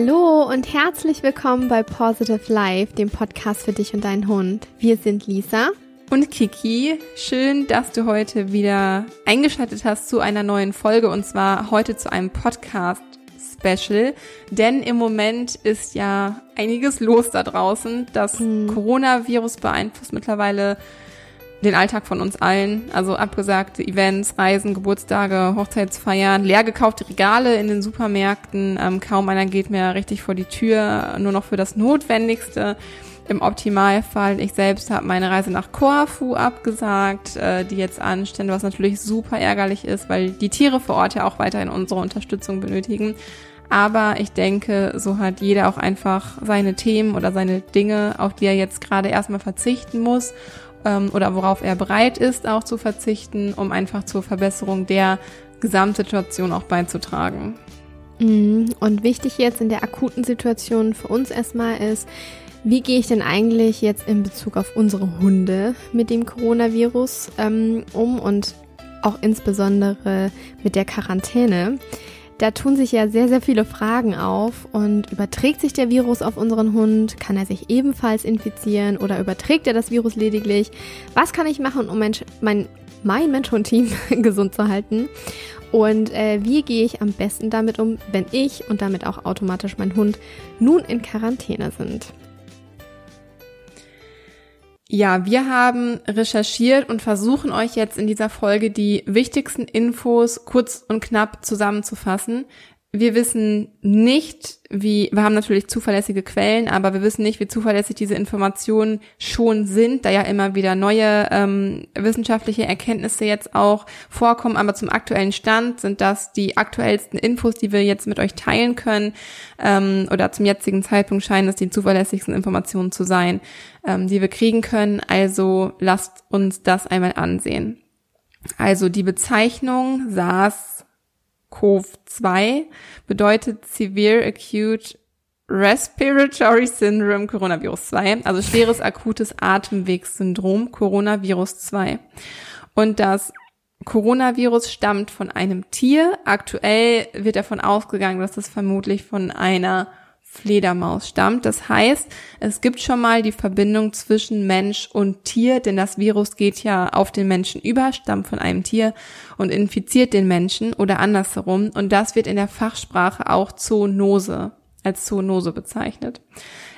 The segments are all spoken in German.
Hallo und herzlich willkommen bei Positive Life, dem Podcast für dich und deinen Hund. Wir sind Lisa und Kiki. Schön, dass du heute wieder eingeschaltet hast zu einer neuen Folge und zwar heute zu einem Podcast Special, denn im Moment ist ja einiges los da draußen. Das hm. Coronavirus beeinflusst mittlerweile den Alltag von uns allen. Also abgesagte Events, Reisen, Geburtstage, Hochzeitsfeiern, leer gekaufte Regale in den Supermärkten. Ähm, kaum einer geht mehr richtig vor die Tür, nur noch für das Notwendigste. Im Optimalfall, ich selbst habe meine Reise nach Korfu abgesagt, äh, die jetzt anstände, was natürlich super ärgerlich ist, weil die Tiere vor Ort ja auch weiterhin unsere Unterstützung benötigen. Aber ich denke, so hat jeder auch einfach seine Themen oder seine Dinge, auf die er jetzt gerade erstmal verzichten muss ähm, oder worauf er bereit ist, auch zu verzichten, um einfach zur Verbesserung der Gesamtsituation auch beizutragen. Mhm. Und wichtig jetzt in der akuten Situation für uns erstmal ist, wie gehe ich denn eigentlich jetzt in Bezug auf unsere Hunde mit dem Coronavirus ähm, um und auch insbesondere mit der Quarantäne? Da tun sich ja sehr, sehr viele Fragen auf und überträgt sich der Virus auf unseren Hund? Kann er sich ebenfalls infizieren oder überträgt er das Virus lediglich? Was kann ich machen, um mein, mein, mein Mensch-Hund-Team gesund zu halten? Und äh, wie gehe ich am besten damit um, wenn ich und damit auch automatisch mein Hund nun in Quarantäne sind? Ja, wir haben recherchiert und versuchen euch jetzt in dieser Folge die wichtigsten Infos kurz und knapp zusammenzufassen. Wir wissen nicht, wie, wir haben natürlich zuverlässige Quellen, aber wir wissen nicht, wie zuverlässig diese Informationen schon sind, da ja immer wieder neue ähm, wissenschaftliche Erkenntnisse jetzt auch vorkommen. Aber zum aktuellen Stand sind das die aktuellsten Infos, die wir jetzt mit euch teilen können. Ähm, oder zum jetzigen Zeitpunkt scheinen es die zuverlässigsten Informationen zu sein, ähm, die wir kriegen können. Also lasst uns das einmal ansehen. Also die Bezeichnung SARS SARS-CoV-2 bedeutet Severe Acute Respiratory Syndrome Coronavirus 2, also schweres akutes Atemwegssyndrom Coronavirus 2. Und das Coronavirus stammt von einem Tier. Aktuell wird davon ausgegangen, dass das vermutlich von einer Fledermaus stammt. Das heißt, es gibt schon mal die Verbindung zwischen Mensch und Tier, denn das Virus geht ja auf den Menschen über, stammt von einem Tier und infiziert den Menschen oder andersherum. Und das wird in der Fachsprache auch Zoonose als Zoonose bezeichnet.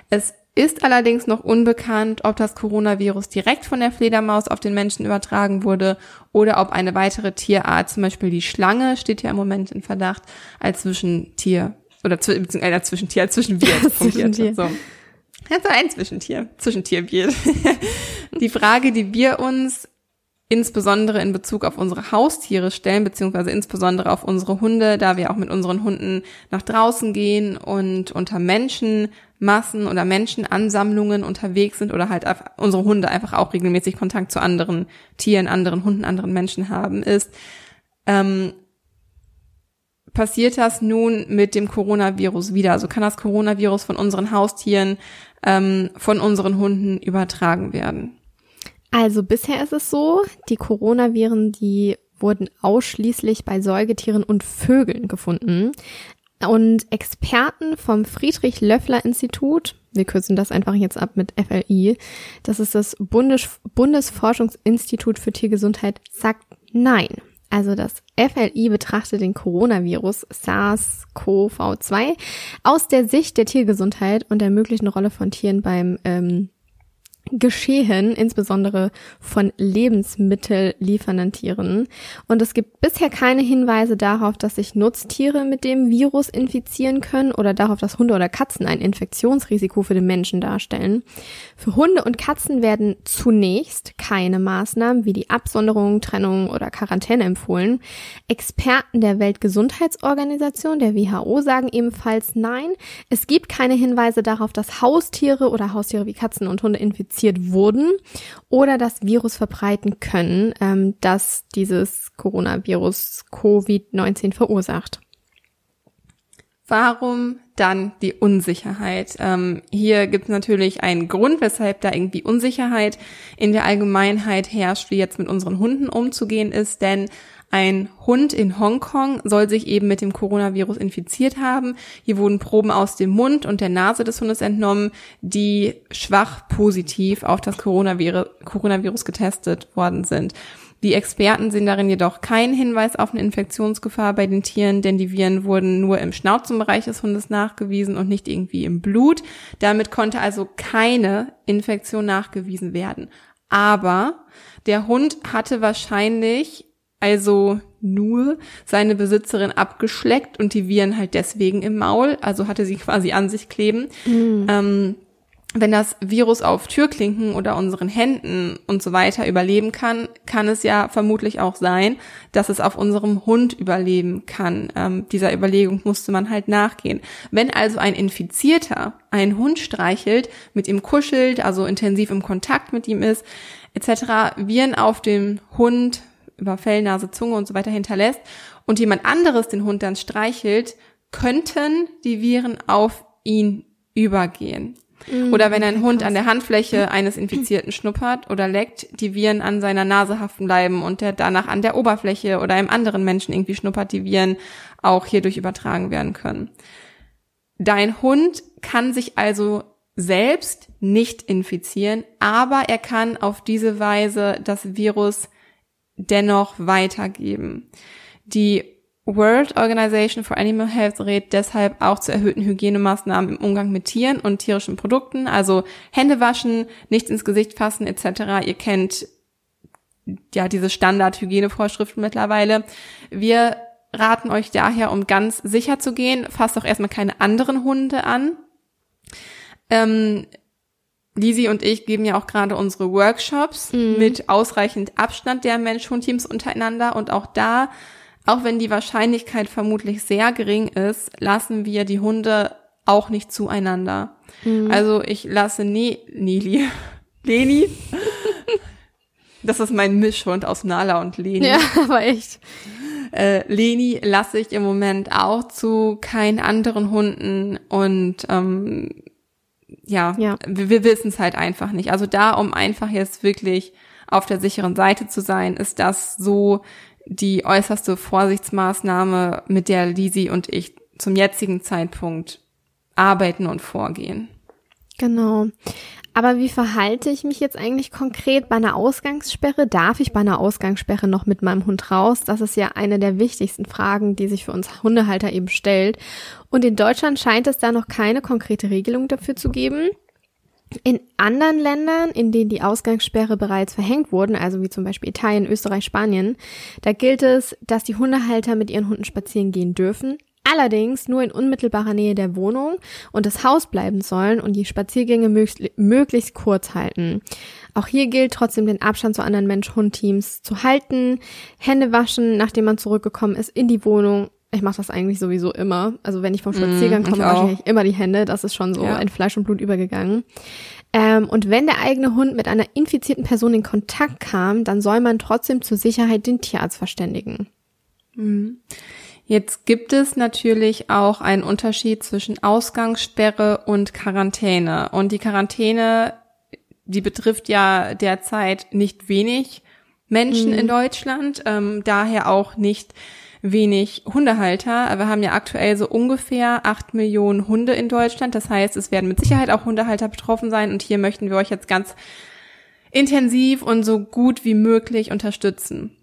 Es ist allerdings noch unbekannt, ob das Coronavirus direkt von der Fledermaus auf den Menschen übertragen wurde oder ob eine weitere Tierart, zum Beispiel die Schlange, steht ja im Moment in Verdacht, als Zwischentier oder beziehungsweise ein Zwischentier, Zwischenwirt fungiert. So. Also ein Zwischentier, Zwischentierbier. die Frage, die wir uns insbesondere in Bezug auf unsere Haustiere stellen, beziehungsweise insbesondere auf unsere Hunde, da wir auch mit unseren Hunden nach draußen gehen und unter Menschenmassen oder Menschenansammlungen unterwegs sind oder halt unsere Hunde einfach auch regelmäßig Kontakt zu anderen Tieren, anderen Hunden, anderen Menschen haben, ist, ähm, passiert das nun mit dem Coronavirus wieder? Also kann das Coronavirus von unseren Haustieren, ähm, von unseren Hunden übertragen werden? Also bisher ist es so, die Coronaviren, die wurden ausschließlich bei Säugetieren und Vögeln gefunden. Und Experten vom Friedrich Löffler Institut, wir kürzen das einfach jetzt ab mit FLI, das ist das Bundes Bundesforschungsinstitut für Tiergesundheit, sagt nein. Also das FLI betrachtet den Coronavirus SARS-CoV-2 aus der Sicht der Tiergesundheit und der möglichen Rolle von Tieren beim ähm, Geschehen, insbesondere von lebensmittelliefernden Tieren. Und es gibt bisher keine Hinweise darauf, dass sich Nutztiere mit dem Virus infizieren können oder darauf, dass Hunde oder Katzen ein Infektionsrisiko für den Menschen darstellen. Für Hunde und Katzen werden zunächst keine Maßnahmen wie die Absonderung, Trennung oder Quarantäne empfohlen. Experten der Weltgesundheitsorganisation, der WHO, sagen ebenfalls nein. Es gibt keine Hinweise darauf, dass Haustiere oder Haustiere wie Katzen und Hunde infiziert infiziert wurden oder das Virus verbreiten können, ähm, das dieses Coronavirus Covid-19 verursacht. Warum dann die Unsicherheit? Ähm, hier gibt es natürlich einen Grund, weshalb da irgendwie Unsicherheit in der Allgemeinheit herrscht, wie jetzt mit unseren Hunden umzugehen ist, denn Ein Hund in Hongkong soll sich eben mit dem Coronavirus infiziert haben. Hier wurden Proben aus dem Mund und der Nase des Hundes entnommen, die schwach positiv auf das Coronavirus, getestet worden sind. Die Experten sehen darin jedoch keinen Hinweis auf eine Infektionsgefahr bei den Tieren, denn die Viren wurden nur im Schnauzenbereich des Hundes nachgewiesen und nicht irgendwie im Blut. Damit konnte also keine Infektion nachgewiesen werden. Aber der Hund hatte wahrscheinlich also nur seine Besitzerin abgeschleckt und die Viren halt deswegen im Maul, also hatte sie quasi an sich kleben. Mhm. Ähm, wenn das Virus auf Türklinken oder unseren Händen und so weiter überleben kann, kann es ja vermutlich auch sein, dass es auf unserem Hund überleben kann. Ähm, dieser Überlegung musste man halt nachgehen. Wenn also ein Infizierter einen Hund streichelt, mit ihm kuschelt, also intensiv im Kontakt mit ihm ist, etc., Viren auf dem Hund über Fell, Nase, Zunge und so weiter hinterlässt und jemand anderes den Hund dann streichelt, könnten die Viren auf ihn übergehen. Mhm. Oder wenn ein Hund an der Handfläche eines Infizierten schnuppert oder leckt, die Viren an seiner Nase haften bleiben und der danach an der Oberfläche oder einem anderen Menschen irgendwie schnuppert, die Viren auch hierdurch übertragen werden können. Dein Hund kann sich also selbst nicht infizieren, aber er kann auf diese Weise das Virus dennoch weitergeben. Die World Organization for Animal Health rät deshalb auch zu erhöhten Hygienemaßnahmen im Umgang mit Tieren und tierischen Produkten, also Hände waschen, nichts ins Gesicht fassen etc. Ihr kennt ja diese Standard-Hygienevorschriften mittlerweile. Wir raten euch daher, um ganz sicher zu gehen, fasst doch erstmal keine anderen Hunde an. Ähm, Lisi und ich geben ja auch gerade unsere Workshops mhm. mit ausreichend Abstand der Mensch-Hund-Teams untereinander und auch da auch wenn die Wahrscheinlichkeit vermutlich sehr gering ist, lassen wir die Hunde auch nicht zueinander. Mhm. Also ich lasse ne Neli, Leni, das ist mein Mischhund aus Nala und Leni. Ja, aber echt. Äh, Leni lasse ich im Moment auch zu keinen anderen Hunden und ähm, ja, ja, wir, wir wissen es halt einfach nicht. Also da, um einfach jetzt wirklich auf der sicheren Seite zu sein, ist das so die äußerste Vorsichtsmaßnahme, mit der Lisi und ich zum jetzigen Zeitpunkt arbeiten und vorgehen. Genau. Aber wie verhalte ich mich jetzt eigentlich konkret bei einer Ausgangssperre? Darf ich bei einer Ausgangssperre noch mit meinem Hund raus? Das ist ja eine der wichtigsten Fragen, die sich für uns Hundehalter eben stellt. Und in Deutschland scheint es da noch keine konkrete Regelung dafür zu geben. In anderen Ländern, in denen die Ausgangssperre bereits verhängt wurden, also wie zum Beispiel Italien, Österreich, Spanien, da gilt es, dass die Hundehalter mit ihren Hunden spazieren gehen dürfen, allerdings nur in unmittelbarer Nähe der Wohnung und des Haus bleiben sollen und die Spaziergänge möglichst kurz halten. Auch hier gilt trotzdem den Abstand zu anderen Mensch-Hund-Teams zu halten, Hände waschen, nachdem man zurückgekommen ist, in die Wohnung ich mache das eigentlich sowieso immer. Also wenn ich vom Spaziergang mm, komme, wasche ich immer die Hände. Das ist schon so ja. in Fleisch und Blut übergegangen. Ähm, und wenn der eigene Hund mit einer infizierten Person in Kontakt kam, dann soll man trotzdem zur Sicherheit den Tierarzt verständigen. Mhm. Jetzt gibt es natürlich auch einen Unterschied zwischen Ausgangssperre und Quarantäne. Und die Quarantäne, die betrifft ja derzeit nicht wenig Menschen mhm. in Deutschland, ähm, daher auch nicht wenig Hundehalter. Wir haben ja aktuell so ungefähr acht Millionen Hunde in Deutschland. Das heißt, es werden mit Sicherheit auch Hundehalter betroffen sein. Und hier möchten wir euch jetzt ganz intensiv und so gut wie möglich unterstützen.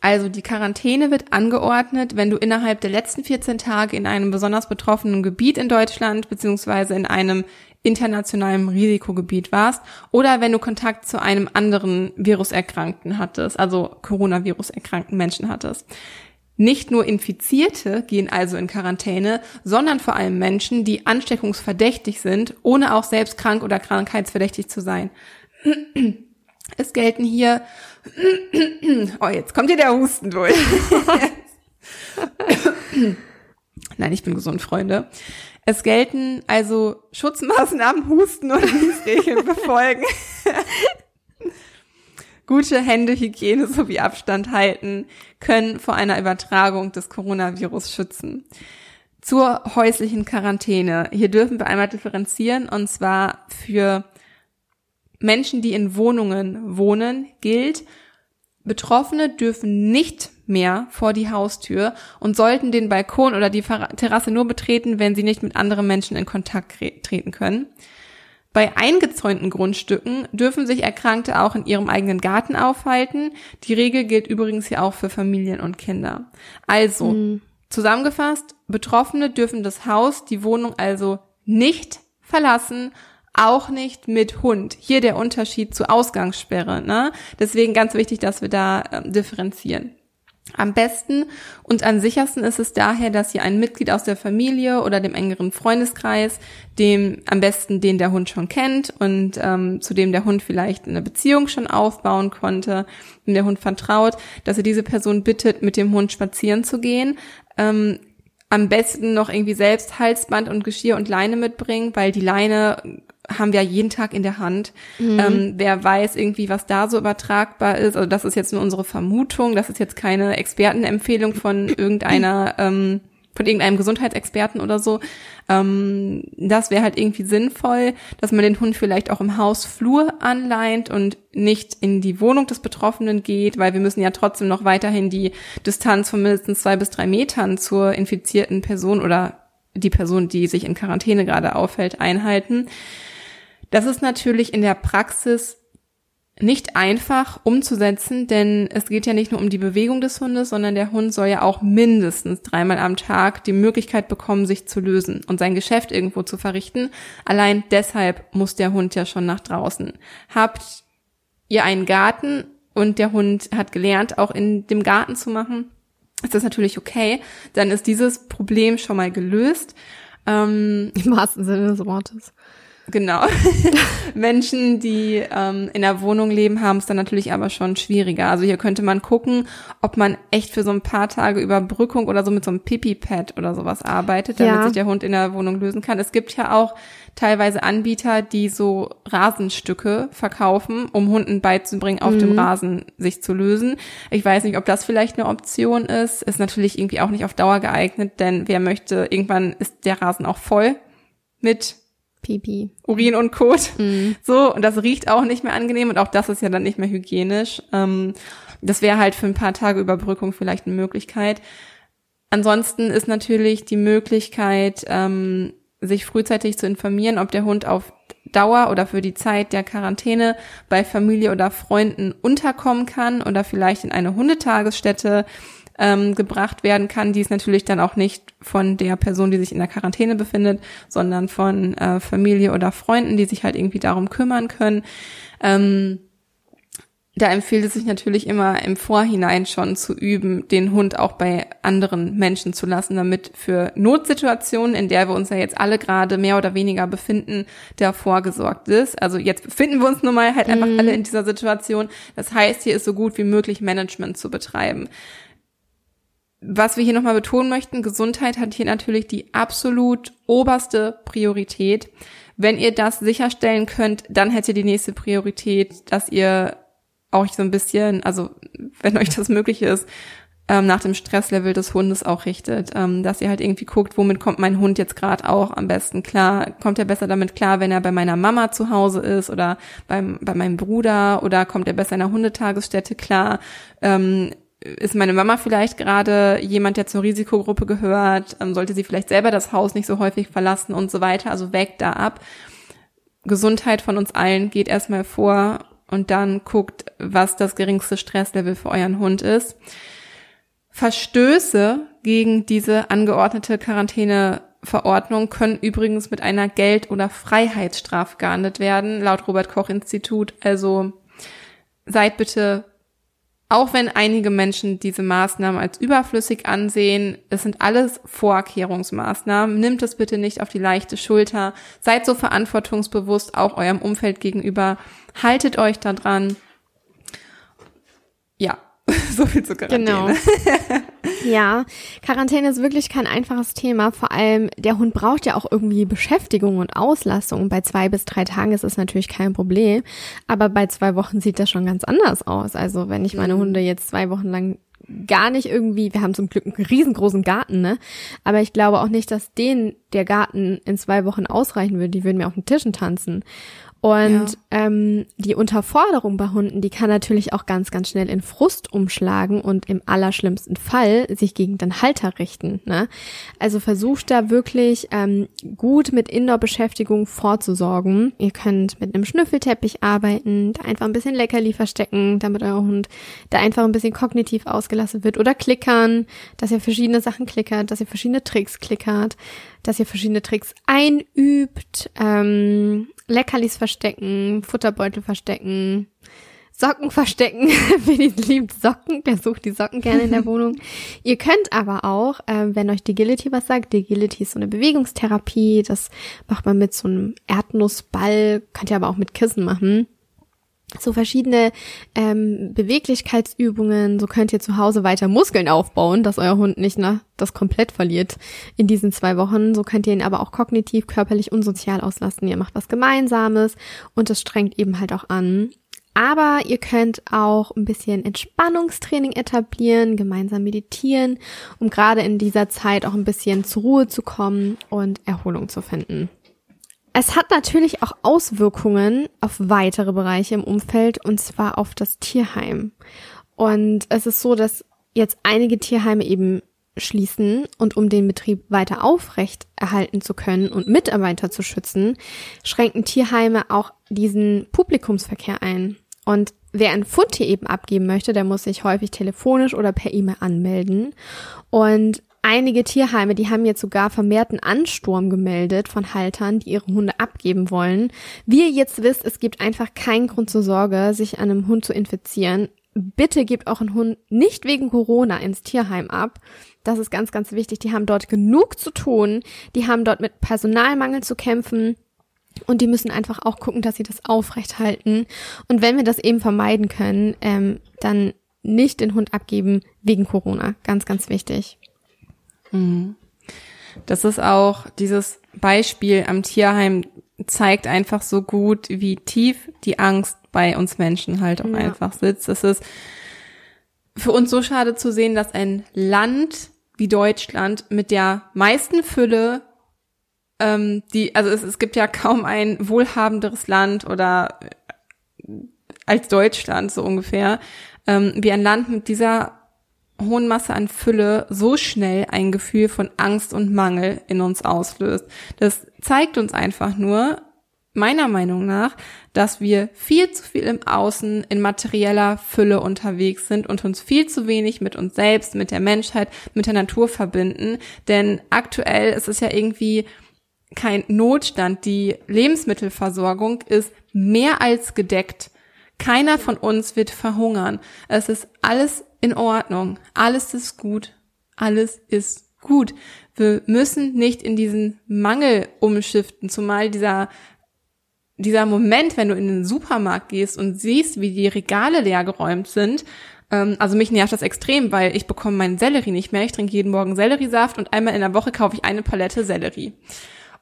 Also die Quarantäne wird angeordnet, wenn du innerhalb der letzten 14 Tage in einem besonders betroffenen Gebiet in Deutschland beziehungsweise in einem internationalen Risikogebiet warst oder wenn du Kontakt zu einem anderen Viruserkrankten hattest, also Coronavirus erkrankten Menschen hattest. Nicht nur Infizierte gehen also in Quarantäne, sondern vor allem Menschen, die ansteckungsverdächtig sind, ohne auch selbst krank oder krankheitsverdächtig zu sein. Es gelten hier, oh, jetzt kommt hier der Husten durch. Nein, ich bin gesund, Freunde. Es gelten also Schutzmaßnahmen, Husten oder Niesregeln befolgen gute Händehygiene sowie Abstand halten können vor einer Übertragung des Coronavirus schützen. Zur häuslichen Quarantäne. Hier dürfen wir einmal differenzieren und zwar für Menschen, die in Wohnungen wohnen, gilt, Betroffene dürfen nicht mehr vor die Haustür und sollten den Balkon oder die Terrasse nur betreten, wenn sie nicht mit anderen Menschen in Kontakt treten können. Bei eingezäunten Grundstücken dürfen sich Erkrankte auch in ihrem eigenen Garten aufhalten. Die Regel gilt übrigens hier auch für Familien und Kinder. Also, mhm. zusammengefasst, Betroffene dürfen das Haus, die Wohnung also nicht verlassen, auch nicht mit Hund. Hier der Unterschied zur Ausgangssperre. Ne? Deswegen ganz wichtig, dass wir da äh, differenzieren. Am besten und am sichersten ist es daher, dass ihr ein Mitglied aus der Familie oder dem engeren Freundeskreis, dem am besten den der Hund schon kennt und ähm, zu dem der Hund vielleicht eine Beziehung schon aufbauen konnte, dem der Hund vertraut, dass ihr diese Person bittet, mit dem Hund spazieren zu gehen. Ähm, am besten noch irgendwie selbst Halsband und Geschirr und Leine mitbringen, weil die Leine haben wir jeden Tag in der Hand. Mhm. Ähm, wer weiß irgendwie, was da so übertragbar ist. Also das ist jetzt nur unsere Vermutung. Das ist jetzt keine Expertenempfehlung von irgendeiner, ähm, von irgendeinem Gesundheitsexperten oder so. Ähm, das wäre halt irgendwie sinnvoll, dass man den Hund vielleicht auch im Hausflur anleint und nicht in die Wohnung des Betroffenen geht, weil wir müssen ja trotzdem noch weiterhin die Distanz von mindestens zwei bis drei Metern zur infizierten Person oder die Person, die sich in Quarantäne gerade aufhält, einhalten. Das ist natürlich in der Praxis nicht einfach umzusetzen, denn es geht ja nicht nur um die Bewegung des Hundes, sondern der Hund soll ja auch mindestens dreimal am Tag die Möglichkeit bekommen, sich zu lösen und sein Geschäft irgendwo zu verrichten. Allein deshalb muss der Hund ja schon nach draußen. Habt ihr einen Garten und der Hund hat gelernt, auch in dem Garten zu machen, ist das natürlich okay. Dann ist dieses Problem schon mal gelöst. Ähm, Im wahrsten Sinne des Wortes. Genau. Menschen, die ähm, in der Wohnung leben, haben es dann natürlich aber schon schwieriger. Also hier könnte man gucken, ob man echt für so ein paar Tage Überbrückung oder so mit so einem Pipi-Pad oder sowas arbeitet, damit ja. sich der Hund in der Wohnung lösen kann. Es gibt ja auch teilweise Anbieter, die so Rasenstücke verkaufen, um Hunden beizubringen, auf mhm. dem Rasen sich zu lösen. Ich weiß nicht, ob das vielleicht eine Option ist. Ist natürlich irgendwie auch nicht auf Dauer geeignet, denn wer möchte, irgendwann ist der Rasen auch voll mit Pipi. Urin und Kot. Mhm. So, und das riecht auch nicht mehr angenehm und auch das ist ja dann nicht mehr hygienisch. Ähm, das wäre halt für ein paar Tage Überbrückung vielleicht eine Möglichkeit. Ansonsten ist natürlich die Möglichkeit, ähm, sich frühzeitig zu informieren, ob der Hund auf Dauer oder für die Zeit der Quarantäne bei Familie oder Freunden unterkommen kann oder vielleicht in eine Hundetagesstätte ähm, gebracht werden kann. Die ist natürlich dann auch nicht von der Person, die sich in der Quarantäne befindet, sondern von äh, Familie oder Freunden, die sich halt irgendwie darum kümmern können. Ähm, da empfiehlt es sich natürlich immer im Vorhinein schon zu üben, den Hund auch bei anderen Menschen zu lassen, damit für Notsituationen, in der wir uns ja jetzt alle gerade mehr oder weniger befinden, der vorgesorgt ist. Also jetzt befinden wir uns nun mal halt einfach mhm. alle in dieser Situation. Das heißt, hier ist so gut wie möglich Management zu betreiben was wir hier nochmal betonen möchten, Gesundheit hat hier natürlich die absolut oberste Priorität. Wenn ihr das sicherstellen könnt, dann hätte die nächste Priorität, dass ihr auch so ein bisschen, also wenn euch das möglich ist, ähm, nach dem Stresslevel des Hundes auch richtet, ähm, dass ihr halt irgendwie guckt, womit kommt mein Hund jetzt gerade auch am besten klar. Kommt er besser damit klar, wenn er bei meiner Mama zu Hause ist oder beim, bei meinem Bruder oder kommt er besser in der Hundetagesstätte klar? Ähm, ist meine Mama vielleicht gerade jemand, der zur Risikogruppe gehört? Ähm, sollte sie vielleicht selber das Haus nicht so häufig verlassen und so weiter? Also weg da ab. Gesundheit von uns allen geht erstmal vor und dann guckt, was das geringste Stresslevel für euren Hund ist. Verstöße gegen diese angeordnete Quarantäneverordnung können übrigens mit einer Geld- oder Freiheitsstrafe geahndet werden, laut Robert Koch Institut. Also seid bitte auch wenn einige Menschen diese Maßnahmen als überflüssig ansehen, es sind alles Vorkehrungsmaßnahmen. Nimmt es bitte nicht auf die leichte Schulter. Seid so verantwortungsbewusst auch eurem Umfeld gegenüber. Haltet euch da dran. Ja, so viel zu Quarantäne. Genau. ja, Quarantäne ist wirklich kein einfaches Thema. Vor allem der Hund braucht ja auch irgendwie Beschäftigung und Auslastung. Bei zwei bis drei Tagen ist es natürlich kein Problem. Aber bei zwei Wochen sieht das schon ganz anders aus. Also wenn ich meine mhm. Hunde jetzt zwei Wochen lang gar nicht irgendwie, wir haben zum Glück einen riesengroßen Garten, ne? Aber ich glaube auch nicht, dass denen der Garten in zwei Wochen ausreichen würde. Die würden mir auf den Tischen tanzen. Und ja. ähm, die Unterforderung bei Hunden, die kann natürlich auch ganz, ganz schnell in Frust umschlagen und im allerschlimmsten Fall sich gegen den Halter richten. Ne? Also versucht da wirklich ähm, gut mit Indoor-Beschäftigung vorzusorgen. Ihr könnt mit einem Schnüffelteppich arbeiten, da einfach ein bisschen Leckerli verstecken, damit euer Hund da einfach ein bisschen kognitiv ausgelassen wird. Oder klickern, dass ihr verschiedene Sachen klickert, dass ihr verschiedene Tricks klickert, dass ihr verschiedene Tricks einübt. Ähm, Leckerlis verstecken, Futterbeutel verstecken, Socken verstecken. Willi liebt Socken, der sucht die Socken gerne in der Wohnung. Ihr könnt aber auch, äh, wenn euch Digility was sagt, Digility ist so eine Bewegungstherapie, das macht man mit so einem Erdnussball, könnt ihr aber auch mit Kissen machen so verschiedene ähm, Beweglichkeitsübungen. So könnt ihr zu Hause weiter Muskeln aufbauen, dass euer Hund nicht na, das komplett verliert in diesen zwei Wochen. So könnt ihr ihn aber auch kognitiv, körperlich und sozial auslasten. Ihr macht was Gemeinsames und das strengt eben halt auch an. Aber ihr könnt auch ein bisschen Entspannungstraining etablieren, gemeinsam meditieren, um gerade in dieser Zeit auch ein bisschen zur Ruhe zu kommen und Erholung zu finden. Es hat natürlich auch Auswirkungen auf weitere Bereiche im Umfeld und zwar auf das Tierheim. Und es ist so, dass jetzt einige Tierheime eben schließen und um den Betrieb weiter aufrecht erhalten zu können und Mitarbeiter zu schützen, schränken Tierheime auch diesen Publikumsverkehr ein. Und wer ein Fundtier eben abgeben möchte, der muss sich häufig telefonisch oder per E-Mail anmelden. Und Einige Tierheime, die haben jetzt sogar vermehrten Ansturm gemeldet von Haltern, die ihre Hunde abgeben wollen. Wie ihr jetzt wisst, es gibt einfach keinen Grund zur Sorge, sich an einem Hund zu infizieren. Bitte gebt auch einen Hund nicht wegen Corona ins Tierheim ab. Das ist ganz, ganz wichtig. Die haben dort genug zu tun. Die haben dort mit Personalmangel zu kämpfen. Und die müssen einfach auch gucken, dass sie das aufrecht halten. Und wenn wir das eben vermeiden können, ähm, dann nicht den Hund abgeben wegen Corona. Ganz, ganz wichtig. Mhm. Das ist auch dieses Beispiel am Tierheim zeigt einfach so gut, wie tief die Angst bei uns Menschen halt auch ja. einfach sitzt. Es ist für uns so schade zu sehen, dass ein Land wie Deutschland mit der meisten Fülle, ähm, die, also es, es gibt ja kaum ein wohlhabenderes Land oder äh, als Deutschland so ungefähr, ähm, wie ein Land mit dieser hohen Masse an Fülle so schnell ein Gefühl von Angst und Mangel in uns auslöst. Das zeigt uns einfach nur, meiner Meinung nach, dass wir viel zu viel im Außen in materieller Fülle unterwegs sind und uns viel zu wenig mit uns selbst, mit der Menschheit, mit der Natur verbinden. Denn aktuell ist es ja irgendwie kein Notstand. Die Lebensmittelversorgung ist mehr als gedeckt. Keiner von uns wird verhungern. Es ist alles in Ordnung. Alles ist gut. Alles ist gut. Wir müssen nicht in diesen Mangel umschiften, zumal dieser dieser Moment, wenn du in den Supermarkt gehst und siehst, wie die Regale leergeräumt sind, ähm, also mich nervt das extrem, weil ich bekomme meinen Sellerie nicht mehr. Ich trinke jeden Morgen Selleriesaft und einmal in der Woche kaufe ich eine Palette Sellerie.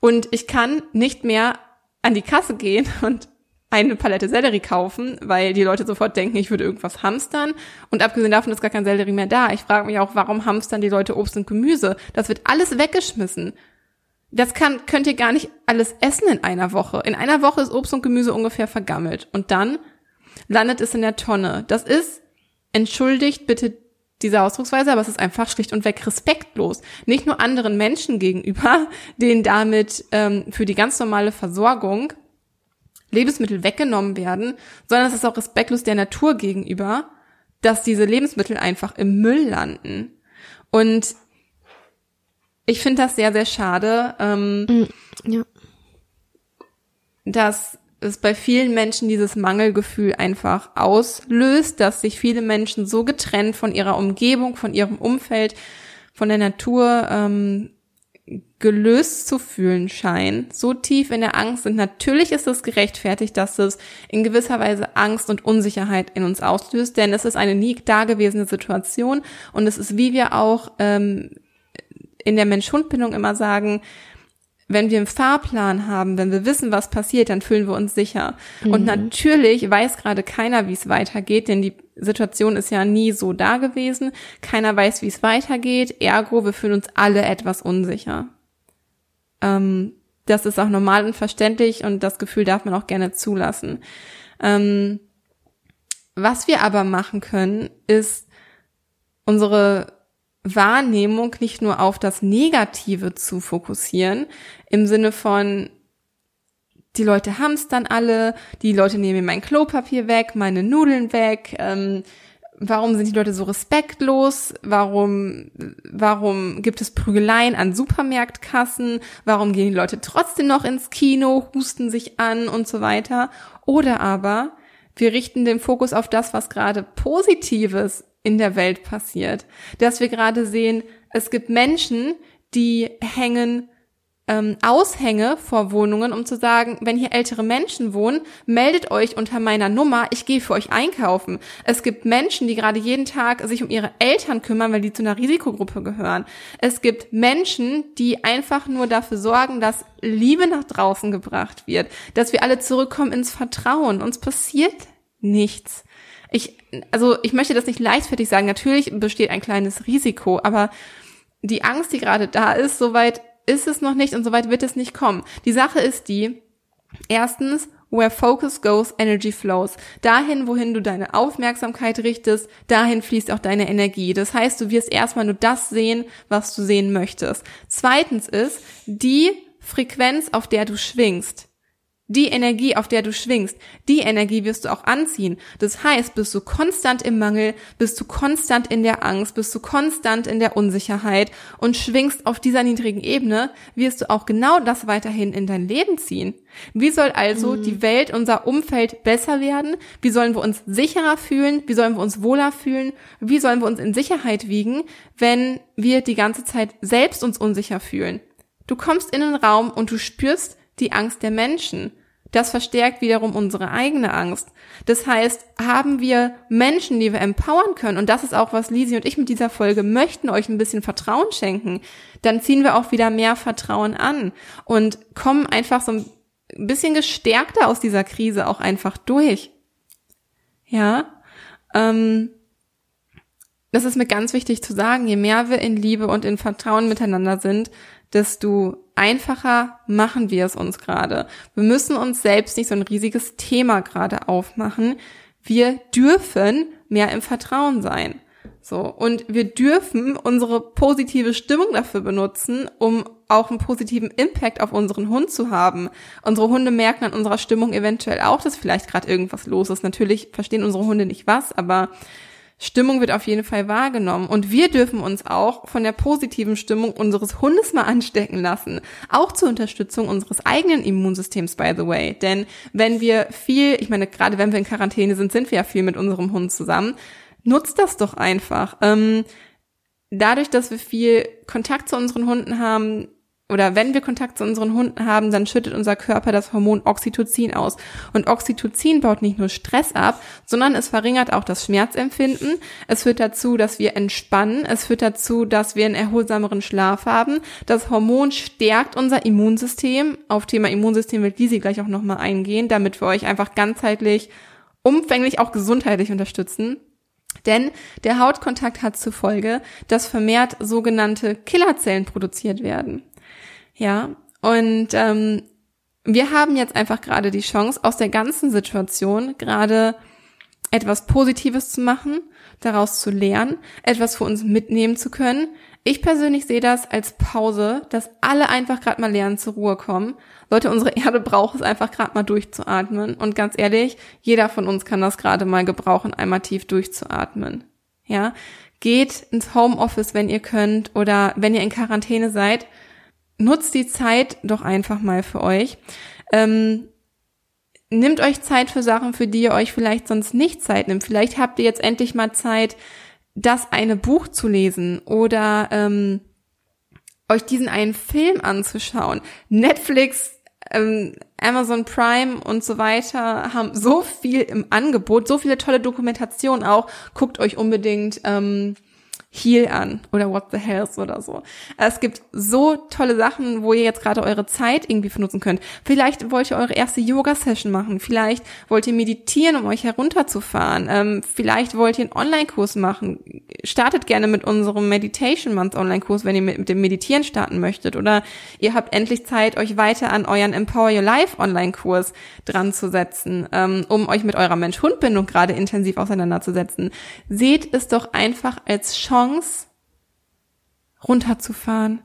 Und ich kann nicht mehr an die Kasse gehen und eine Palette Sellerie kaufen, weil die Leute sofort denken, ich würde irgendwas hamstern. Und abgesehen davon ist gar kein Sellerie mehr da. Ich frage mich auch, warum hamstern die Leute Obst und Gemüse? Das wird alles weggeschmissen. Das kann, könnt ihr gar nicht alles essen in einer Woche. In einer Woche ist Obst und Gemüse ungefähr vergammelt. Und dann landet es in der Tonne. Das ist, entschuldigt bitte diese Ausdrucksweise, aber es ist einfach schlicht und weg respektlos. Nicht nur anderen Menschen gegenüber, denen damit ähm, für die ganz normale Versorgung Lebensmittel weggenommen werden, sondern es ist auch respektlos der Natur gegenüber, dass diese Lebensmittel einfach im Müll landen. Und ich finde das sehr, sehr schade, ähm, mm, ja. dass es bei vielen Menschen dieses Mangelgefühl einfach auslöst, dass sich viele Menschen so getrennt von ihrer Umgebung, von ihrem Umfeld, von der Natur ähm, gelöst zu fühlen scheinen, so tief in der Angst sind. Natürlich ist es gerechtfertigt, dass es in gewisser Weise Angst und Unsicherheit in uns auslöst, denn es ist eine nie dagewesene Situation und es ist, wie wir auch ähm, in der Mensch-Hund-Bindung immer sagen, wenn wir einen Fahrplan haben, wenn wir wissen, was passiert, dann fühlen wir uns sicher. Mhm. Und natürlich weiß gerade keiner, wie es weitergeht, denn die Situation ist ja nie so da gewesen. Keiner weiß, wie es weitergeht. Ergo, wir fühlen uns alle etwas unsicher. Ähm, das ist auch normal und verständlich und das Gefühl darf man auch gerne zulassen. Ähm, was wir aber machen können, ist unsere Wahrnehmung nicht nur auf das Negative zu fokussieren, im Sinne von, die Leute hamstern alle, die Leute nehmen mir mein Klopapier weg, meine Nudeln weg, ähm, warum sind die Leute so respektlos? Warum, warum gibt es Prügeleien an Supermarktkassen? Warum gehen die Leute trotzdem noch ins Kino, husten sich an und so weiter? Oder aber wir richten den Fokus auf das, was gerade Positives in der Welt passiert. Dass wir gerade sehen, es gibt Menschen, die hängen ähm, Aushänge vor Wohnungen, um zu sagen, wenn hier ältere Menschen wohnen, meldet euch unter meiner Nummer, ich gehe für euch einkaufen. Es gibt Menschen, die gerade jeden Tag sich um ihre Eltern kümmern, weil die zu einer Risikogruppe gehören. Es gibt Menschen, die einfach nur dafür sorgen, dass Liebe nach draußen gebracht wird, dass wir alle zurückkommen ins Vertrauen. Uns passiert nichts. Ich, also ich möchte das nicht leichtfertig sagen. Natürlich besteht ein kleines Risiko, aber die Angst, die gerade da ist, soweit ist es noch nicht und soweit wird es nicht kommen. Die Sache ist die, erstens, where focus goes, energy flows. Dahin, wohin du deine Aufmerksamkeit richtest, dahin fließt auch deine Energie. Das heißt, du wirst erstmal nur das sehen, was du sehen möchtest. Zweitens ist, die Frequenz, auf der du schwingst, die Energie, auf der du schwingst, die Energie wirst du auch anziehen. Das heißt, bist du konstant im Mangel, bist du konstant in der Angst, bist du konstant in der Unsicherheit und schwingst auf dieser niedrigen Ebene, wirst du auch genau das weiterhin in dein Leben ziehen. Wie soll also mhm. die Welt, unser Umfeld besser werden? Wie sollen wir uns sicherer fühlen? Wie sollen wir uns wohler fühlen? Wie sollen wir uns in Sicherheit wiegen, wenn wir die ganze Zeit selbst uns unsicher fühlen? Du kommst in den Raum und du spürst die Angst der Menschen. Das verstärkt wiederum unsere eigene Angst. Das heißt, haben wir Menschen, die wir empowern können, und das ist auch, was Lisi und ich mit dieser Folge möchten, euch ein bisschen Vertrauen schenken, dann ziehen wir auch wieder mehr Vertrauen an und kommen einfach so ein bisschen gestärkter aus dieser Krise auch einfach durch. Ja, ähm, das ist mir ganz wichtig zu sagen, je mehr wir in Liebe und in Vertrauen miteinander sind, desto einfacher machen wir es uns gerade. Wir müssen uns selbst nicht so ein riesiges Thema gerade aufmachen. Wir dürfen mehr im Vertrauen sein. So. Und wir dürfen unsere positive Stimmung dafür benutzen, um auch einen positiven Impact auf unseren Hund zu haben. Unsere Hunde merken an unserer Stimmung eventuell auch, dass vielleicht gerade irgendwas los ist. Natürlich verstehen unsere Hunde nicht was, aber Stimmung wird auf jeden Fall wahrgenommen. Und wir dürfen uns auch von der positiven Stimmung unseres Hundes mal anstecken lassen. Auch zur Unterstützung unseres eigenen Immunsystems, by the way. Denn wenn wir viel, ich meine, gerade wenn wir in Quarantäne sind, sind wir ja viel mit unserem Hund zusammen. Nutzt das doch einfach. Ähm, dadurch, dass wir viel Kontakt zu unseren Hunden haben, oder wenn wir Kontakt zu unseren Hunden haben, dann schüttet unser Körper das Hormon Oxytocin aus. Und Oxytocin baut nicht nur Stress ab, sondern es verringert auch das Schmerzempfinden. Es führt dazu, dass wir entspannen. Es führt dazu, dass wir einen erholsameren Schlaf haben. Das Hormon stärkt unser Immunsystem. Auf Thema Immunsystem wird Lisi gleich auch nochmal eingehen, damit wir euch einfach ganzheitlich, umfänglich auch gesundheitlich unterstützen. Denn der Hautkontakt hat zur Folge, dass vermehrt sogenannte Killerzellen produziert werden. Ja, und ähm, wir haben jetzt einfach gerade die Chance, aus der ganzen Situation gerade etwas Positives zu machen, daraus zu lernen, etwas für uns mitnehmen zu können. Ich persönlich sehe das als Pause, dass alle einfach gerade mal lernen, zur Ruhe kommen. Leute, unsere Erde braucht es einfach gerade mal durchzuatmen. Und ganz ehrlich, jeder von uns kann das gerade mal gebrauchen, einmal tief durchzuatmen. Ja, geht ins Homeoffice, wenn ihr könnt, oder wenn ihr in Quarantäne seid, nutzt die Zeit doch einfach mal für euch. Ähm, nehmt euch Zeit für Sachen, für die ihr euch vielleicht sonst nicht Zeit nimmt. Vielleicht habt ihr jetzt endlich mal Zeit, das eine Buch zu lesen oder ähm, euch diesen einen Film anzuschauen. Netflix, ähm, Amazon Prime und so weiter haben so viel im Angebot, so viele tolle Dokumentationen auch. Guckt euch unbedingt ähm, Heal an oder What the Hells oder so. Es gibt so tolle Sachen, wo ihr jetzt gerade eure Zeit irgendwie benutzen könnt. Vielleicht wollt ihr eure erste Yoga-Session machen. Vielleicht wollt ihr meditieren, um euch herunterzufahren. Ähm, vielleicht wollt ihr einen Online-Kurs machen. startet gerne mit unserem Meditation Month Online-Kurs, wenn ihr mit, mit dem Meditieren starten möchtet. Oder ihr habt endlich Zeit, euch weiter an euren Empower Your Life Online-Kurs dran zu setzen, ähm, um euch mit eurer Mensch-Hund-Bindung gerade intensiv auseinanderzusetzen. Seht es doch einfach als Chance, runterzufahren,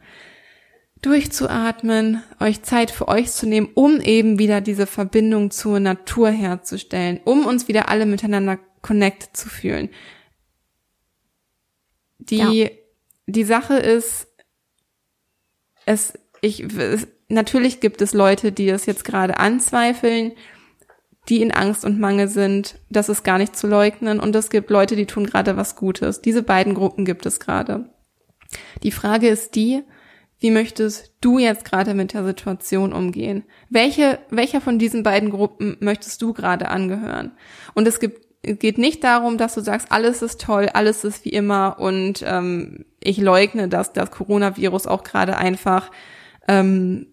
durchzuatmen, euch Zeit für euch zu nehmen, um eben wieder diese Verbindung zur Natur herzustellen, um uns wieder alle miteinander connected zu fühlen. Die, ja. die Sache ist, es, ich, es, natürlich gibt es Leute, die es jetzt gerade anzweifeln, die in Angst und Mangel sind. Das ist gar nicht zu leugnen. Und es gibt Leute, die tun gerade was Gutes. Diese beiden Gruppen gibt es gerade. Die Frage ist die, wie möchtest du jetzt gerade mit der Situation umgehen? Welche, welcher von diesen beiden Gruppen möchtest du gerade angehören? Und es gibt, geht nicht darum, dass du sagst, alles ist toll, alles ist wie immer und ähm, ich leugne, dass das Coronavirus auch gerade einfach ähm,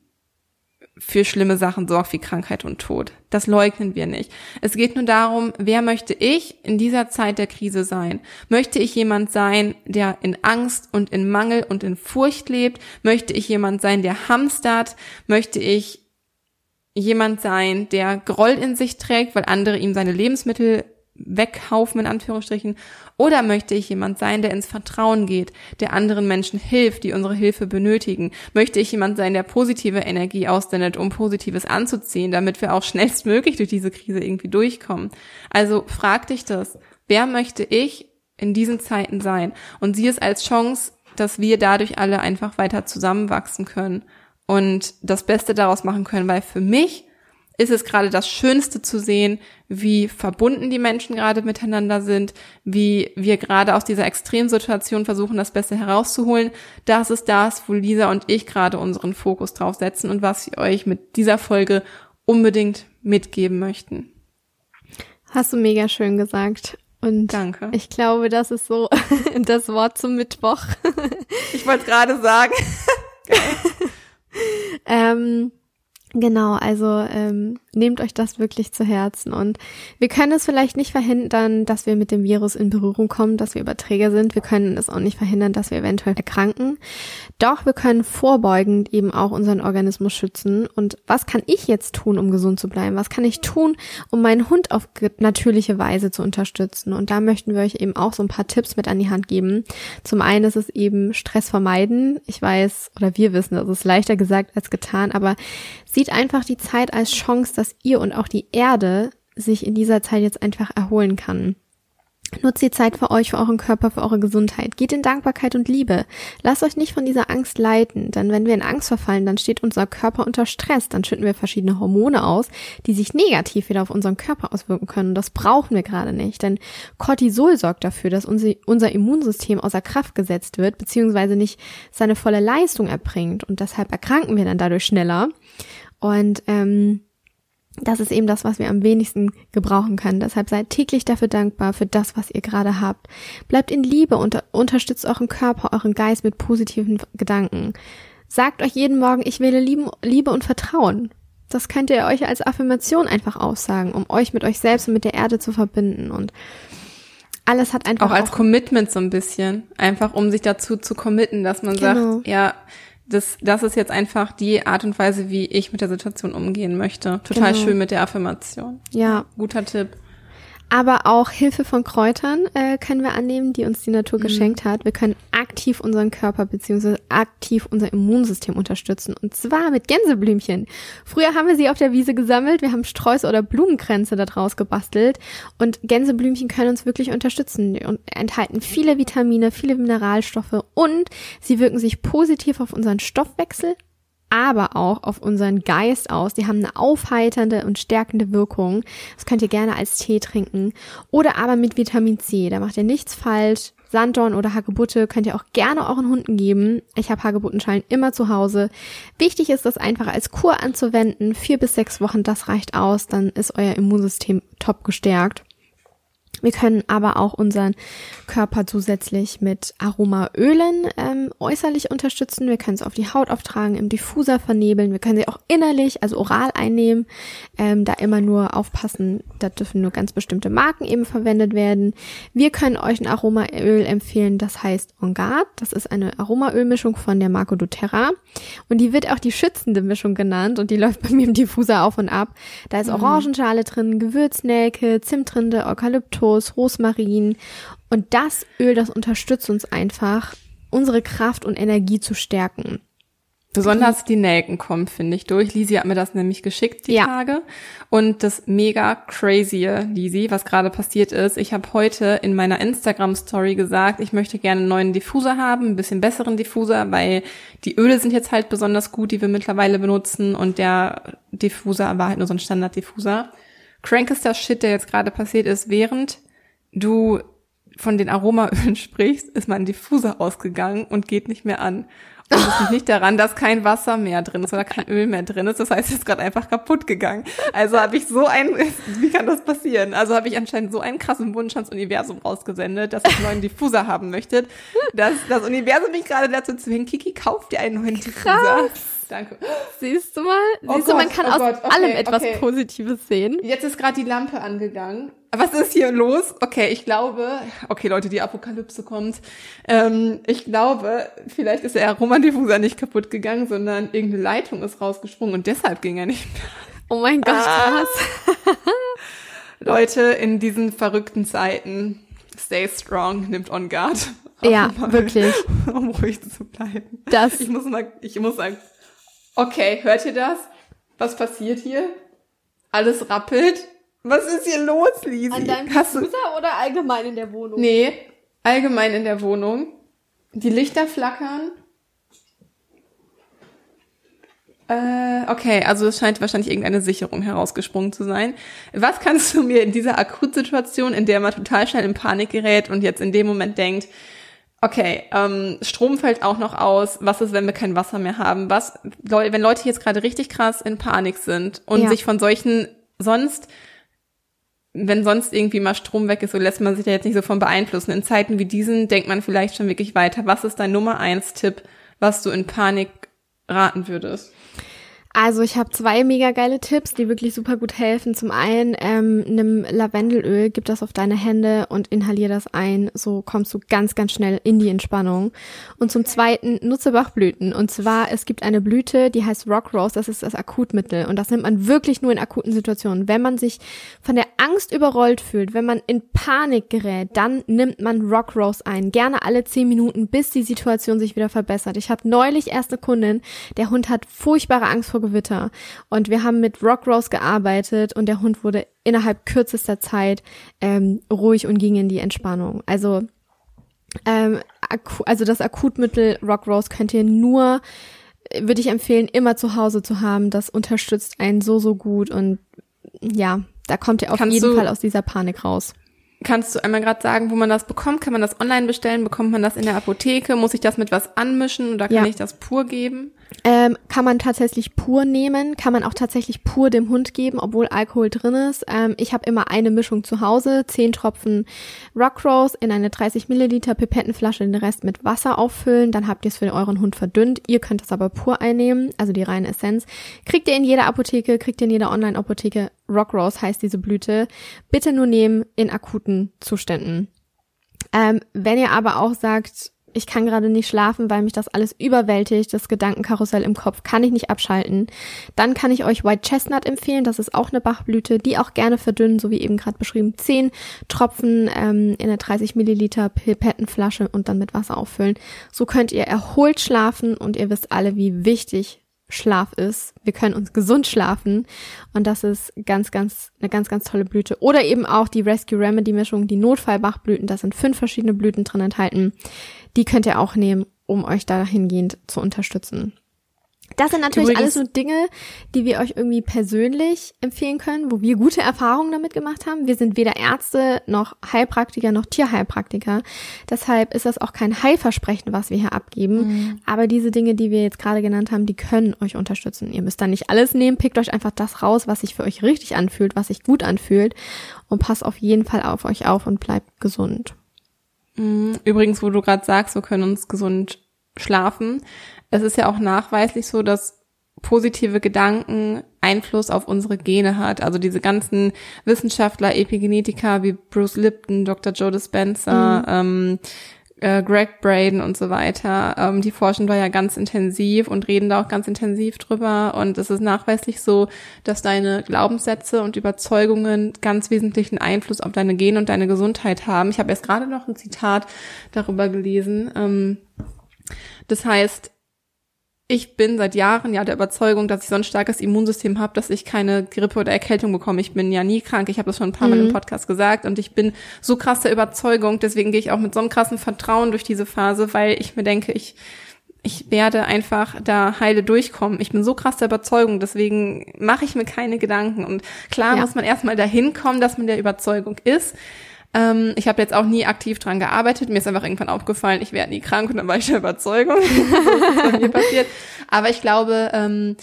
für schlimme Sachen sorgt wie Krankheit und Tod. Das leugnen wir nicht. Es geht nur darum, wer möchte ich in dieser Zeit der Krise sein? Möchte ich jemand sein, der in Angst und in Mangel und in Furcht lebt? Möchte ich jemand sein, der hamstert? Möchte ich jemand sein, der Groll in sich trägt, weil andere ihm seine Lebensmittel weghaufen, in Anführungsstrichen? Oder möchte ich jemand sein, der ins Vertrauen geht, der anderen Menschen hilft, die unsere Hilfe benötigen? Möchte ich jemand sein, der positive Energie aussendet, um Positives anzuziehen, damit wir auch schnellstmöglich durch diese Krise irgendwie durchkommen? Also frag dich das. Wer möchte ich in diesen Zeiten sein? Und sieh es als Chance, dass wir dadurch alle einfach weiter zusammenwachsen können und das Beste daraus machen können, weil für mich ist es gerade das Schönste zu sehen, wie verbunden die Menschen gerade miteinander sind, wie wir gerade aus dieser Extremsituation versuchen, das Beste herauszuholen. Das ist das, wo Lisa und ich gerade unseren Fokus drauf setzen und was wir euch mit dieser Folge unbedingt mitgeben möchten. Hast du mega schön gesagt. Und Danke. ich glaube, das ist so das Wort zum Mittwoch. ich wollte gerade sagen. ähm, Genau, also ähm, nehmt euch das wirklich zu Herzen. Und wir können es vielleicht nicht verhindern, dass wir mit dem Virus in Berührung kommen, dass wir Überträger sind. Wir können es auch nicht verhindern, dass wir eventuell erkranken. Doch wir können vorbeugend eben auch unseren Organismus schützen. Und was kann ich jetzt tun, um gesund zu bleiben? Was kann ich tun, um meinen Hund auf natürliche Weise zu unterstützen? Und da möchten wir euch eben auch so ein paar Tipps mit an die Hand geben. Zum einen ist es eben Stress vermeiden. Ich weiß, oder wir wissen, das ist leichter gesagt als getan, aber sieht einfach die Zeit als Chance, dass ihr und auch die Erde sich in dieser Zeit jetzt einfach erholen kann. Nutzt die Zeit für euch, für euren Körper, für eure Gesundheit. Geht in Dankbarkeit und Liebe. Lasst euch nicht von dieser Angst leiten, denn wenn wir in Angst verfallen, dann steht unser Körper unter Stress. Dann schütten wir verschiedene Hormone aus, die sich negativ wieder auf unseren Körper auswirken können. Und das brauchen wir gerade nicht, denn Cortisol sorgt dafür, dass unser Immunsystem außer Kraft gesetzt wird, beziehungsweise nicht seine volle Leistung erbringt. Und deshalb erkranken wir dann dadurch schneller. Und ähm, das ist eben das, was wir am wenigsten gebrauchen können. Deshalb seid täglich dafür dankbar für das, was ihr gerade habt. Bleibt in Liebe und unterstützt euren Körper, euren Geist mit positiven Gedanken. Sagt euch jeden Morgen, ich wähle Liebe und Vertrauen. Das könnt ihr euch als Affirmation einfach aussagen, um euch mit euch selbst und mit der Erde zu verbinden. Und alles hat einfach. Auch als auch Commitment so ein bisschen. Einfach um sich dazu zu committen, dass man genau. sagt, ja, das, das ist jetzt einfach die Art und Weise, wie ich mit der Situation umgehen möchte. Total genau. schön mit der Affirmation. Ja. Guter Tipp. Aber auch Hilfe von Kräutern äh, können wir annehmen, die uns die Natur mhm. geschenkt hat. Wir können aktiv unseren Körper beziehungsweise aktiv unser Immunsystem unterstützen. Und zwar mit Gänseblümchen. Früher haben wir sie auf der Wiese gesammelt. Wir haben Sträuße oder Blumenkränze daraus gebastelt. Und Gänseblümchen können uns wirklich unterstützen und enthalten viele Vitamine, viele Mineralstoffe und sie wirken sich positiv auf unseren Stoffwechsel aber auch auf unseren Geist aus. Die haben eine aufheiternde und stärkende Wirkung. Das könnt ihr gerne als Tee trinken. Oder aber mit Vitamin C. Da macht ihr nichts falsch. Sanddorn oder Hagebutte könnt ihr auch gerne euren Hunden geben. Ich habe Hagebuttenschalen immer zu Hause. Wichtig ist, das einfach als Kur anzuwenden. Vier bis sechs Wochen, das reicht aus. Dann ist euer Immunsystem top gestärkt. Wir können aber auch unseren Körper zusätzlich mit Aromaölen ähm, äußerlich unterstützen. Wir können es auf die Haut auftragen, im Diffuser vernebeln. Wir können sie auch innerlich, also oral einnehmen. Ähm, da immer nur aufpassen, da dürfen nur ganz bestimmte Marken eben verwendet werden. Wir können euch ein Aromaöl empfehlen, das heißt On Guard. Das ist eine Aromaölmischung von der Marco doTERRA. Und die wird auch die schützende Mischung genannt und die läuft bei mir im Diffuser auf und ab. Da ist mhm. Orangenschale drin, Gewürznelke, Zimtrinde, Eukalyptus, Kokos, Rosmarin. Und das Öl, das unterstützt uns einfach, unsere Kraft und Energie zu stärken. Besonders die Nelken kommen, finde ich, durch. Lisi hat mir das nämlich geschickt, die ja. Tage. Und das mega crazy, Lisi, was gerade passiert ist. Ich habe heute in meiner Instagram-Story gesagt, ich möchte gerne einen neuen Diffuser haben, ein bisschen besseren Diffuser, weil die Öle sind jetzt halt besonders gut, die wir mittlerweile benutzen. Und der Diffuser war halt nur so ein Standard-Diffuser. Crankester Shit, der jetzt gerade passiert ist, während du von den Aromaölen sprichst, ist mein Diffuser ausgegangen und geht nicht mehr an. Und es liegt nicht daran, dass kein Wasser mehr drin ist oder kein Öl mehr drin ist. Das heißt, es ist gerade einfach kaputt gegangen. Also habe ich so ein, wie kann das passieren? Also habe ich anscheinend so einen krassen Wunsch ans Universum rausgesendet, dass ich einen neuen Diffuser haben möchte, dass das Universum mich gerade dazu zwingt, Kiki, kauf dir einen neuen Diffuser. Krass. Danke. Siehst du mal? Oh Siehst Gott, du, man kann oh aus Gott, okay, allem etwas okay. Positives sehen. Jetzt ist gerade die Lampe angegangen. Was ist hier los? Okay, ich glaube, okay Leute, die Apokalypse kommt. Ähm, ich glaube, vielleicht ist der Aromandiffuser nicht kaputt gegangen, sondern irgendeine Leitung ist rausgesprungen und deshalb ging er nicht mehr. Oh mein Gott, ah. was? Leute, in diesen verrückten Zeiten, stay strong, nimmt on guard. Ja, wirklich. Um ruhig zu bleiben. Das. Ich muss mal, ich muss sagen, Okay, hört ihr das? Was passiert hier? Alles rappelt. Was ist hier los, Lisi? An deinem Computer oder allgemein in der Wohnung? Nee, allgemein in der Wohnung. Die Lichter flackern. Äh, okay, also es scheint wahrscheinlich irgendeine Sicherung herausgesprungen zu sein. Was kannst du mir in dieser Akutsituation, in der man total schnell in Panik gerät und jetzt in dem Moment denkt, Okay, ähm, Strom fällt auch noch aus. Was ist, wenn wir kein Wasser mehr haben? Was, wenn Leute jetzt gerade richtig krass in Panik sind und ja. sich von solchen sonst, wenn sonst irgendwie mal Strom weg ist, so lässt man sich ja jetzt nicht so von beeinflussen. In Zeiten wie diesen denkt man vielleicht schon wirklich weiter. Was ist dein Nummer eins Tipp, was du in Panik raten würdest? Also ich habe zwei mega geile Tipps, die wirklich super gut helfen. Zum einen ähm, nimm Lavendelöl, gib das auf deine Hände und inhalier das ein. So kommst du ganz, ganz schnell in die Entspannung. Und zum zweiten nutze Bachblüten. Und zwar, es gibt eine Blüte, die heißt Rock Rose, das ist das Akutmittel. Und das nimmt man wirklich nur in akuten Situationen. Wenn man sich von der Angst überrollt fühlt, wenn man in Panik gerät, dann nimmt man Rock Rose ein. Gerne alle zehn Minuten, bis die Situation sich wieder verbessert. Ich habe neulich erst eine Kundin, der Hund hat furchtbare Angst vor Gewitter. Und wir haben mit Rock Rose gearbeitet und der Hund wurde innerhalb kürzester Zeit ähm, ruhig und ging in die Entspannung. Also, ähm, also das Akutmittel Rock Rose könnt ihr nur, würde ich empfehlen, immer zu Hause zu haben. Das unterstützt einen so, so gut und ja, da kommt ihr auf Kannst jeden Fall aus dieser Panik raus. Kannst du einmal gerade sagen, wo man das bekommt? Kann man das online bestellen? Bekommt man das in der Apotheke? Muss ich das mit was anmischen oder kann ja. ich das pur geben? Ähm, kann man tatsächlich pur nehmen, kann man auch tatsächlich pur dem Hund geben, obwohl Alkohol drin ist. Ähm, ich habe immer eine Mischung zu Hause, zehn Tropfen Rockrose in eine 30 Milliliter Pipettenflasche, den Rest mit Wasser auffüllen, dann habt ihr es für euren Hund verdünnt. Ihr könnt es aber pur einnehmen, also die reine Essenz. Kriegt ihr in jeder Apotheke, kriegt ihr in jeder Online-Apotheke. Rockrose heißt diese Blüte. Bitte nur nehmen in akuten Zuständen. Ähm, wenn ihr aber auch sagt, ich kann gerade nicht schlafen, weil mich das alles überwältigt, das Gedankenkarussell im Kopf, kann ich nicht abschalten. Dann kann ich euch White Chestnut empfehlen, das ist auch eine Bachblüte, die auch gerne verdünnen, so wie eben gerade beschrieben, 10 Tropfen ähm, in einer 30 Milliliter Pipettenflasche und dann mit Wasser auffüllen. So könnt ihr erholt schlafen und ihr wisst alle, wie wichtig Schlaf ist. Wir können uns gesund schlafen und das ist ganz, ganz, eine ganz, ganz tolle Blüte. Oder eben auch die Rescue Remedy Mischung, die Notfallbachblüten, da sind fünf verschiedene Blüten drin enthalten. Die könnt ihr auch nehmen, um euch dahingehend zu unterstützen. Das sind natürlich Übrigens- alles nur Dinge, die wir euch irgendwie persönlich empfehlen können, wo wir gute Erfahrungen damit gemacht haben. Wir sind weder Ärzte noch Heilpraktiker noch Tierheilpraktiker. Deshalb ist das auch kein Heilversprechen, was wir hier abgeben. Aber diese Dinge, die wir jetzt gerade genannt haben, die können euch unterstützen. Ihr müsst da nicht alles nehmen, pickt euch einfach das raus, was sich für euch richtig anfühlt, was sich gut anfühlt und passt auf jeden Fall auf euch auf und bleibt gesund. Mhm. Übrigens, wo du gerade sagst, wir können uns gesund schlafen. Es ist ja auch nachweislich so, dass positive Gedanken Einfluss auf unsere Gene hat. Also diese ganzen Wissenschaftler, Epigenetiker wie Bruce Lipton, Dr. Joe Dispenza, ähm, äh, Greg Braden und so weiter, ähm, die forschen da ja ganz intensiv und reden da auch ganz intensiv drüber. Und es ist nachweislich so, dass deine Glaubenssätze und Überzeugungen ganz wesentlichen Einfluss auf deine Gene und deine Gesundheit haben. Ich habe erst gerade noch ein Zitat darüber gelesen. Ähm, das heißt, ich bin seit Jahren ja der Überzeugung, dass ich so ein starkes Immunsystem habe, dass ich keine Grippe oder Erkältung bekomme. Ich bin ja nie krank. Ich habe das schon ein paar Mal im Podcast gesagt und ich bin so krass der Überzeugung. Deswegen gehe ich auch mit so einem krassen Vertrauen durch diese Phase, weil ich mir denke, ich ich werde einfach da heile durchkommen. Ich bin so krass der Überzeugung, deswegen mache ich mir keine Gedanken. Und klar Ja. muss man erstmal dahin kommen, dass man der Überzeugung ist. Ähm, ich habe jetzt auch nie aktiv dran gearbeitet. Mir ist einfach irgendwann aufgefallen, ich werde nie krank und dann war ich der Überzeugung. bei mir passiert. Aber ich glaube, ähm,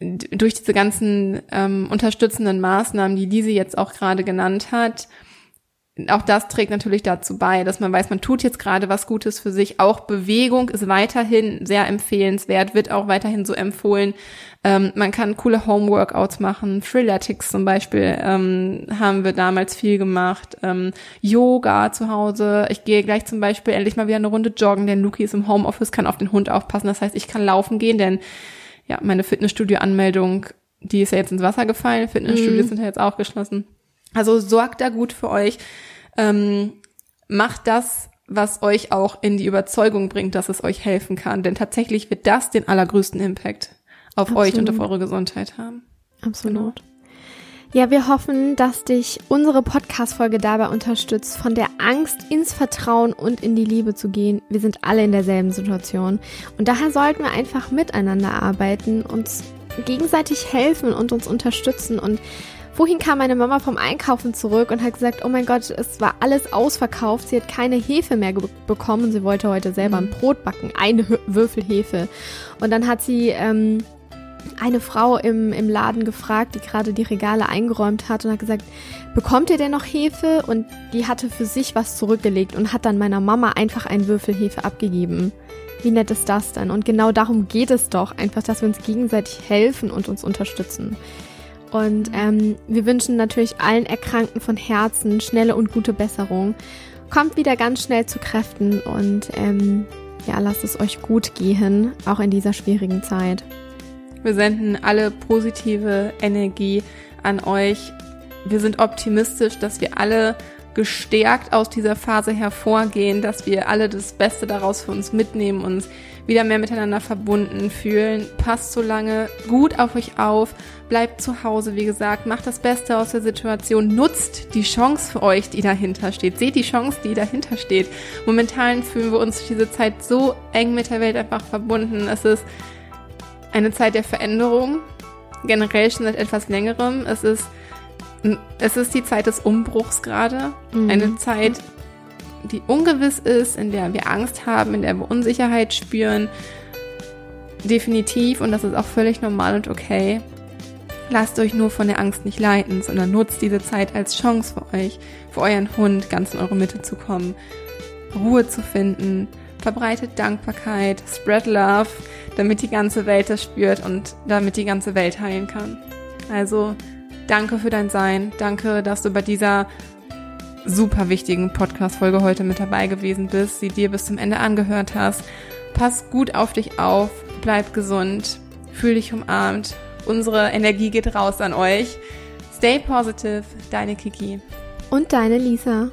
durch diese ganzen ähm, unterstützenden Maßnahmen, die Lise jetzt auch gerade genannt hat, auch das trägt natürlich dazu bei, dass man weiß, man tut jetzt gerade was Gutes für sich. Auch Bewegung ist weiterhin sehr empfehlenswert, wird auch weiterhin so empfohlen. Ähm, man kann coole Homeworkouts machen. Freeletics zum Beispiel ähm, haben wir damals viel gemacht. Ähm, Yoga zu Hause. Ich gehe gleich zum Beispiel endlich mal wieder eine Runde joggen, denn Luki ist im Homeoffice, kann auf den Hund aufpassen. Das heißt, ich kann laufen gehen, denn ja, meine Fitnessstudio-Anmeldung, die ist ja jetzt ins Wasser gefallen. Fitnessstudios sind ja jetzt auch geschlossen. Also sorgt da gut für euch. Ähm, macht das, was euch auch in die Überzeugung bringt, dass es euch helfen kann. Denn tatsächlich wird das den allergrößten Impact auf euch und auf Absolut. eure Gesundheit haben. Absolut. Ja, wir hoffen, dass dich unsere Podcast-Folge dabei unterstützt, von der Angst ins Vertrauen und in die Liebe zu gehen. Wir sind alle in derselben Situation. Und daher sollten wir einfach miteinander arbeiten, uns gegenseitig helfen und uns unterstützen. Und vorhin kam meine Mama vom Einkaufen zurück und hat gesagt, oh mein Gott, es war alles ausverkauft. Sie hat keine Hefe mehr bekommen. Sie wollte heute selber ein Brot backen, eine Würfel Hefe. Und dann hat sie ähm, eine Frau im, im Laden gefragt, die gerade die Regale eingeräumt hat und hat gesagt, bekommt ihr denn noch Hefe? Und die hatte für sich was zurückgelegt und hat dann meiner Mama einfach einen Würfel Hefe abgegeben. Wie nett ist das denn? Und genau darum geht es doch, einfach, dass wir uns gegenseitig helfen und uns unterstützen. Und ähm, wir wünschen natürlich allen Erkrankten von Herzen schnelle und gute Besserung. Kommt wieder ganz schnell zu Kräften und ähm, ja, lasst es euch gut gehen, auch in dieser schwierigen Zeit. Wir senden alle positive Energie an euch. Wir sind optimistisch, dass wir alle gestärkt aus dieser Phase hervorgehen, dass wir alle das Beste daraus für uns mitnehmen, uns wieder mehr miteinander verbunden fühlen. Passt so lange gut auf euch auf, bleibt zu Hause, wie gesagt, macht das Beste aus der Situation, nutzt die Chance für euch, die dahinter steht. Seht die Chance, die dahinter steht. Momentan fühlen wir uns durch diese Zeit so eng mit der Welt einfach verbunden. Es ist eine Zeit der Veränderung, generell schon seit etwas längerem. Es ist, es ist die Zeit des Umbruchs gerade. Mhm. Eine Zeit, die ungewiss ist, in der wir Angst haben, in der wir Unsicherheit spüren. Definitiv, und das ist auch völlig normal und okay. Lasst euch nur von der Angst nicht leiten, sondern nutzt diese Zeit als Chance für euch, für euren Hund ganz in eure Mitte zu kommen, Ruhe zu finden, verbreitet Dankbarkeit, spread love, damit die ganze Welt das spürt und damit die ganze Welt heilen kann. Also danke für dein Sein, danke, dass du bei dieser super wichtigen Podcast-Folge heute mit dabei gewesen bist, sie dir bis zum Ende angehört hast. Pass gut auf dich auf, bleib gesund, fühl dich umarmt. Unsere Energie geht raus an euch. Stay positive, deine Kiki. Und deine Lisa.